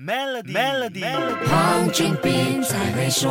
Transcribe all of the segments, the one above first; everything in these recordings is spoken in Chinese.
Melody，Melody，黄俊斌才会说。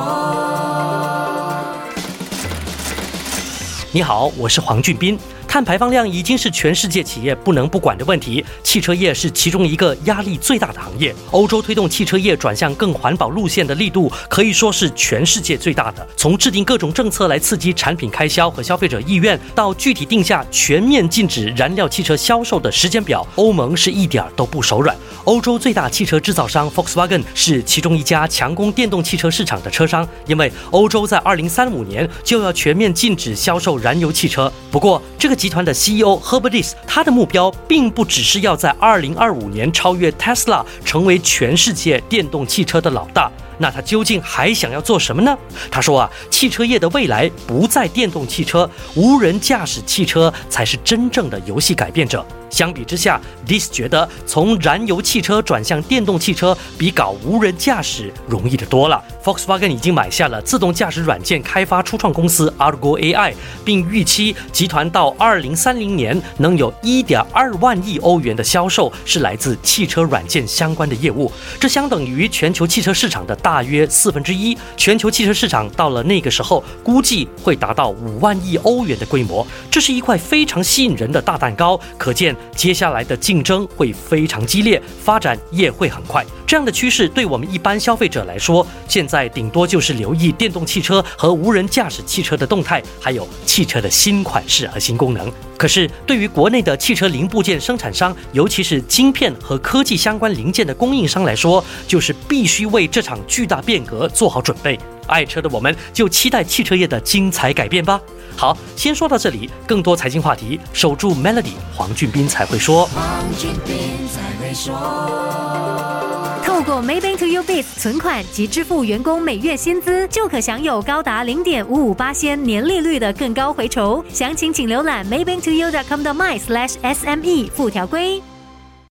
你好，我是黄俊斌。碳排放量已经是全世界企业不能不管的问题，汽车业是其中一个压力最大的行业。欧洲推动汽车业转向更环保路线的力度可以说是全世界最大的。从制定各种政策来刺激产品开销和消费者意愿，到具体定下全面禁止燃料汽车销售的时间表，欧盟是一点儿都不手软。欧洲最大汽车制造商 Volkswagen 是其中一家强攻电动汽车市场的车商，因为欧洲在二零三五年就要全面禁止销售燃油汽车。不过，这个集团的 CEO Herbertis，他的目标并不只是要在二零二五年超越 Tesla，成为全世界电动汽车的老大。那他究竟还想要做什么呢？他说啊，汽车业的未来不在电动汽车，无人驾驶汽车才是真正的游戏改变者。相比之下，This 觉得从燃油汽车转向电动汽车比搞无人驾驶容易的多了。Foxwagen 已经买下了自动驾驶软件开发初创公司 Argo AI，并预期集团到2030年能有1.2万亿欧元的销售是来自汽车软件相关的业务，这相等于全球汽车市场的大约四分之一。全球汽车市场到了那个时候，估计会达到五万亿欧元的规模，这是一块非常吸引人的大蛋糕。可见。接下来的竞争会非常激烈，发展也会很快。这样的趋势对我们一般消费者来说，现在顶多就是留意电动汽车和无人驾驶汽车的动态，还有汽车的新款式和新功能。可是，对于国内的汽车零部件生产商，尤其是晶片和科技相关零件的供应商来说，就是必须为这场巨大变革做好准备。爱车的我们，就期待汽车业的精彩改变吧。好，先说到这里。更多财经话题，守住 Melody，黄俊斌才会说。黄俊斌才会说。Maybank to YouBiz 存款及支付员工每月薪资，就可享有高达零点五五八仙年利率的更高回酬。详情请浏览 maybanktoyou.com 的 my/sme 附条规。